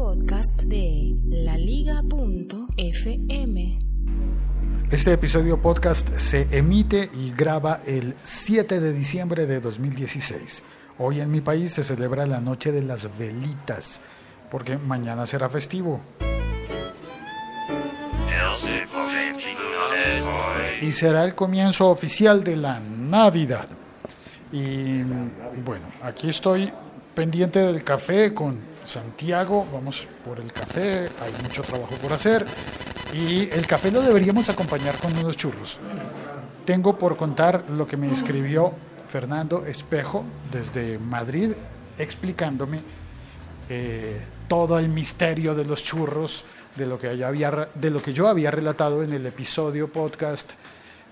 podcast de laliga.fm. Este episodio podcast se emite y graba el 7 de diciembre de 2016. Hoy en mi país se celebra la Noche de las Velitas, porque mañana será festivo. Y será el comienzo oficial de la Navidad. Y bueno, aquí estoy pendiente del café con Santiago. Vamos por el café, hay mucho trabajo por hacer. Y el café lo deberíamos acompañar con unos churros. Tengo por contar lo que me escribió Fernando Espejo desde Madrid, explicándome eh, todo el misterio de los churros, de lo, que había, de lo que yo había relatado en el episodio podcast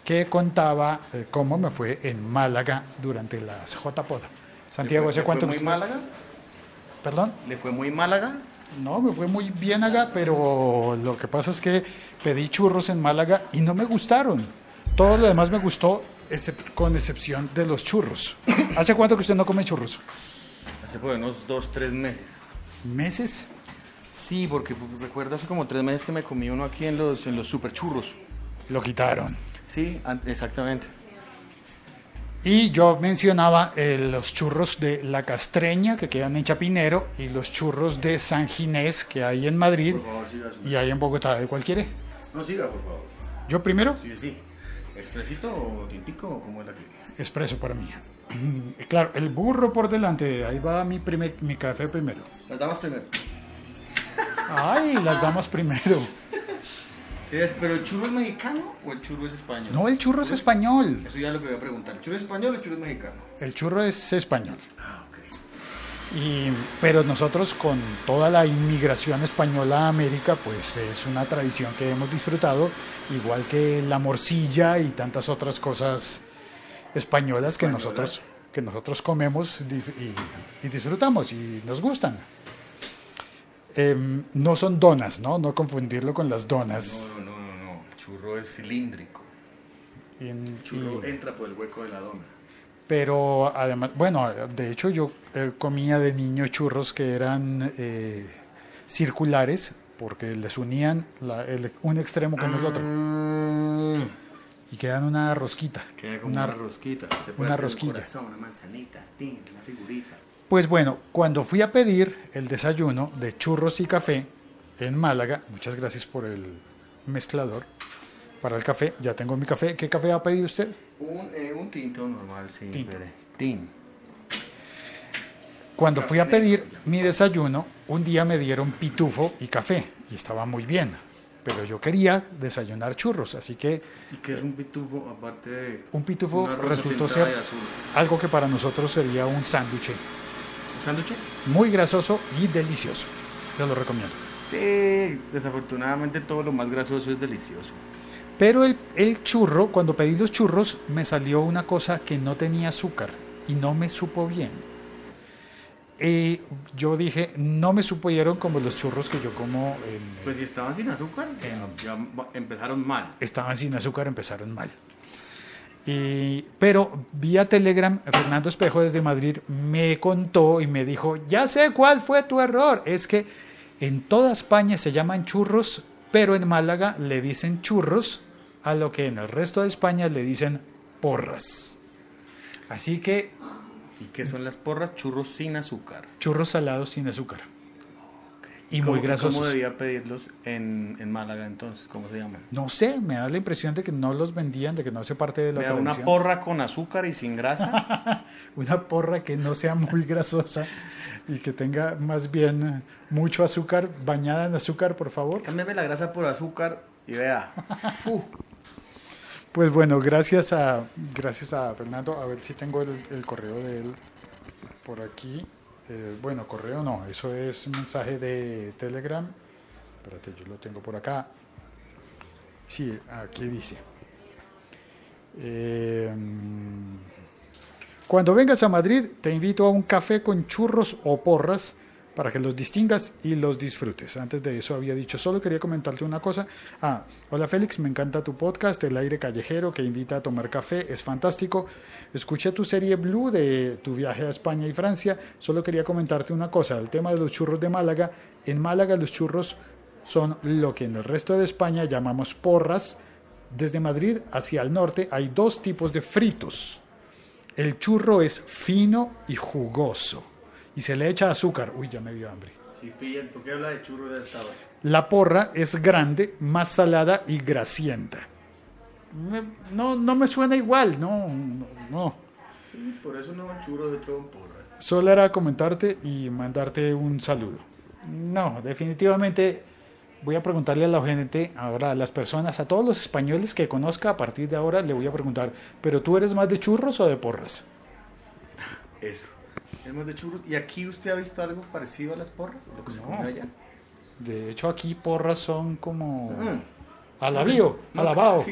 que contaba eh, cómo me fue en Málaga durante las JPOD. Santiago, ¿hace cuánto? ¿Le fue muy Málaga? ¿Perdón? ¿Le fue muy Málaga? No, me fue muy bien acá, pero lo que pasa es que pedí churros en Málaga y no me gustaron. Todo lo demás me gustó, con excepción de los churros. ¿Hace cuánto que usted no come churros? Hace por unos dos, tres meses. ¿Meses? Sí, porque recuerdo hace como tres meses que me comí uno aquí en los, en los super churros. Lo quitaron. Sí, exactamente. Y yo mencionaba eh, los churros de La Castreña, que quedan en Chapinero, y los churros de San Ginés, que hay en Madrid y hay en Bogotá. ¿De cuál quiere? No, siga, por favor. ¿Yo primero? Sí, sí. ¿Expresito o tintico o cómo es la Expreso para mí. Claro, el burro por delante. Ahí va mi, primer, mi café primero. Las damas primero. Ay, las damas primero. ¿Pero el churro es mexicano o el churro es español? No, el churro es español. Eso ya es lo que voy a preguntar. ¿El churro es español o el churro es mexicano? El churro es español. Ah, ok. Y, pero nosotros con toda la inmigración española a América, pues es una tradición que hemos disfrutado, igual que la morcilla y tantas otras cosas españolas que nosotros que nosotros comemos y, y disfrutamos y nos gustan. Em, no son donas, ¿no? No confundirlo con las donas. No, no, no, no. Churro es cilíndrico. En, churro entra por el hueco de la dona. Pero además, bueno, de hecho yo eh, comía de niño churros que eran eh, circulares porque les unían un extremo con el otro. Ah. Y quedan una rosquita. Queda como una, rosquita. una rosquilla. Un corazón, una manzanita, una figurita. Pues bueno, cuando fui a pedir el desayuno de churros y café en Málaga, muchas gracias por el mezclador para el café, ya tengo mi café. ¿Qué café ha pedido usted? Un, eh, un tinto normal, sí. Tinto. Tin. Cuando fui a pedir mi desayuno, un día me dieron pitufo y café, y estaba muy bien. Pero yo quería desayunar churros, así que... ¿Y qué es un pitufo aparte de...? Un pitufo resultó ser algo que para nosotros sería un sándwich sándwich? Muy grasoso y delicioso. Se lo recomiendo. Sí, desafortunadamente todo lo más grasoso es delicioso. Pero el, el, churro, cuando pedí los churros, me salió una cosa que no tenía azúcar y no me supo bien. Y yo dije, no me supieron como los churros que yo como. En, pues si estaban sin azúcar, ya empezaron mal. Estaban sin azúcar, empezaron mal. Y, pero vía Telegram, Fernando Espejo desde Madrid me contó y me dijo, ya sé cuál fue tu error. Es que en toda España se llaman churros, pero en Málaga le dicen churros, a lo que en el resto de España le dicen porras. Así que... ¿Y qué son las porras? Churros sin azúcar. Churros salados sin azúcar y muy grasosos. ¿Cómo debía pedirlos en, en, Málaga entonces? ¿Cómo se llaman? No sé, me da la impresión de que no los vendían, de que no hace parte de la tradición. ¿Una porra con azúcar y sin grasa? una porra que no sea muy grasosa y que tenga más bien mucho azúcar, bañada en azúcar, por favor. Cámbiame la grasa por azúcar y vea. Pues bueno, gracias a, gracias a Fernando. A ver si tengo el, el correo de él por aquí. Eh, bueno, correo no, eso es un mensaje de Telegram. Espérate, yo lo tengo por acá. Sí, aquí dice. Eh, cuando vengas a Madrid, te invito a un café con churros o porras para que los distingas y los disfrutes. Antes de eso había dicho, solo quería comentarte una cosa. Ah, hola Félix, me encanta tu podcast, El aire callejero, que invita a tomar café, es fantástico. Escuché tu serie Blue de tu viaje a España y Francia. Solo quería comentarte una cosa, el tema de los churros de Málaga. En Málaga los churros son lo que en el resto de España llamamos porras. Desde Madrid hacia el norte hay dos tipos de fritos. El churro es fino y jugoso y se le echa azúcar. Uy, ya me dio hambre. Sí, pillan, ¿por qué habla de churro de esta? La porra es grande, más salada y grasienta. Me- No, no me suena igual, no, no, no. Sí, por eso no churro de otro porra. Solo era comentarte y mandarte un saludo. No, definitivamente voy a preguntarle a la gente, ahora a las personas, a todos los españoles que conozca a partir de ahora, le voy a preguntar, ¿pero tú eres más de churros o de porras? Eso. Es más de churros. ¿Y aquí usted ha visto algo parecido a las porras? Lo que se No. allá. De hecho, aquí porras son como... Mm. Alabío, alabao.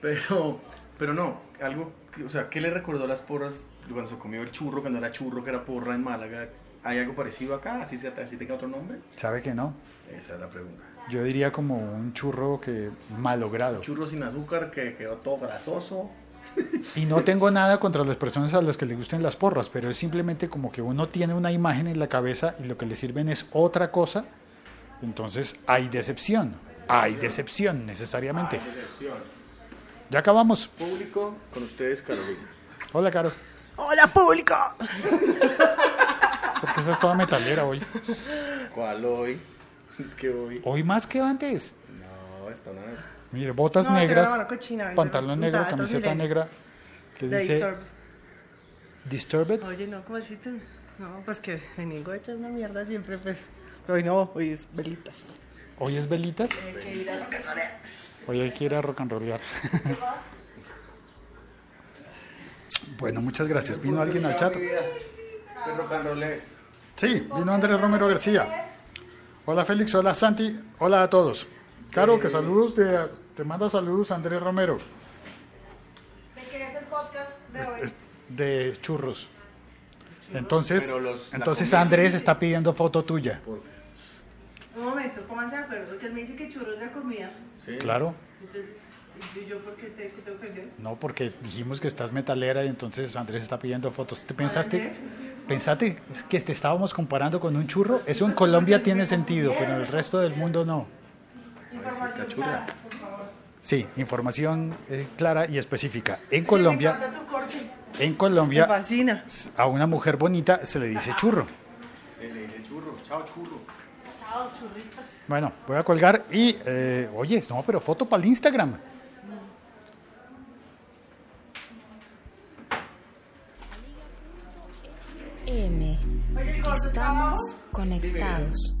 Pero, pero no, algo, o sea, ¿qué le recordó las porras cuando se comió el churro, cuando era churro, que era porra en Málaga? ¿Hay algo parecido acá? ¿Así, sea, así tenga otro nombre? ¿Sabe que no? Esa es la pregunta. Yo diría como un churro que malogrado. Churro sin azúcar que quedó todo grasoso. Y no tengo nada contra las personas a las que les gusten las porras, pero es simplemente como que uno tiene una imagen en la cabeza y lo que le sirven es otra cosa. Entonces hay decepción. Hay decepción necesariamente. Ya acabamos. Público, con ustedes, Carolina. Hola, Caro. ¡Hola, público! Porque esa es toda metalera hoy. ¿Cuál hoy? Es que hoy. Hoy más que antes. No, está una. Mire, botas No, negras, cochina, pantalón negro, camiseta negra, que dice Disturb. Disturbed. Oye, no, ¿cómo así tú? No, pues que vengo a echar una mierda siempre, pues. Pero hoy no, hoy es velitas. Hoy es velitas. Hoy hay que ir a rock and rollear. bueno, muchas gracias. ¿Vino alguien al chat? Perro canrolés. Sí, vino Andrés Romero García. Hola Félix, hola Santi, hola a todos. Caro, que saludos, de, te manda saludos Andrés Romero, ¿De qué es el podcast de hoy? de churros. Entonces, los- entonces Andrés está pidiendo foto tuya. Un momento, pónganse de acuerdo, porque él me dice que churros de comida. Sí. Claro, Entonces, ¿y yo por qué te, qué tengo que ver? no porque dijimos que estás metalera y entonces Andrés está pidiendo fotos. ¿Te pensaste, pensaste que te estábamos comparando con un churro? Eso en Colombia tiene sentido, pero en el resto del mundo no. Información churra. clara, por favor. Sí, información eh, clara y específica. En Colombia, encanta tu corte. en Colombia fascina. a una mujer bonita se le dice churro. Se le dice churro. Chao, churro. Chao, churritas. Bueno, voy a colgar y, eh, oye, no, pero foto para el Instagram. M. Estamos conectados.